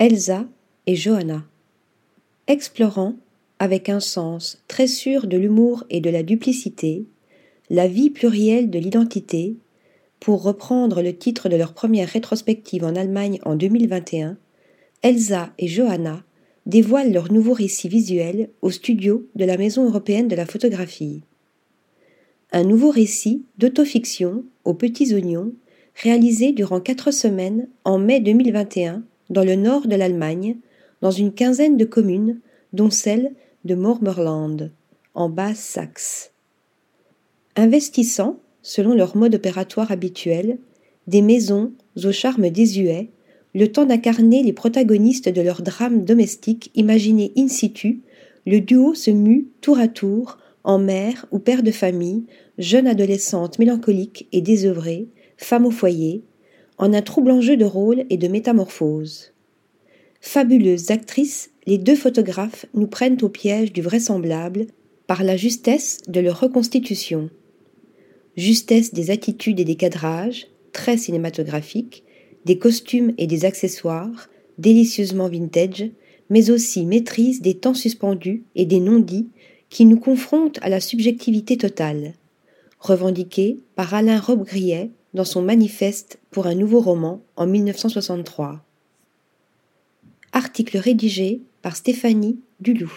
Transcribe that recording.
Elsa et Johanna. Explorant, avec un sens très sûr de l'humour et de la duplicité, la vie plurielle de l'identité, pour reprendre le titre de leur première rétrospective en Allemagne en 2021, Elsa et Johanna dévoilent leur nouveau récit visuel au studio de la Maison européenne de la photographie. Un nouveau récit d'autofiction aux petits oignons réalisé durant quatre semaines en mai 2021 dans le nord de l'Allemagne, dans une quinzaine de communes, dont celle de Mormerland, en Basse-Saxe. Investissant, selon leur mode opératoire habituel, des maisons au charme désuet, le temps d'incarner les protagonistes de leur drame domestique imaginé in situ, le duo se mue tour à tour en mère ou père de famille, jeune adolescente mélancolique et désœuvrée, femme au foyer, en un troublant jeu de rôle et de métamorphose. Fabuleuses actrices, les deux photographes nous prennent au piège du vraisemblable par la justesse de leur reconstitution. Justesse des attitudes et des cadrages, très cinématographiques, des costumes et des accessoires, délicieusement vintage, mais aussi maîtrise des temps suspendus et des non-dits qui nous confrontent à la subjectivité totale, revendiquée par Alain Robbe-Grillet dans son manifeste pour un nouveau roman en 1963. Article rédigé par Stéphanie Dulou.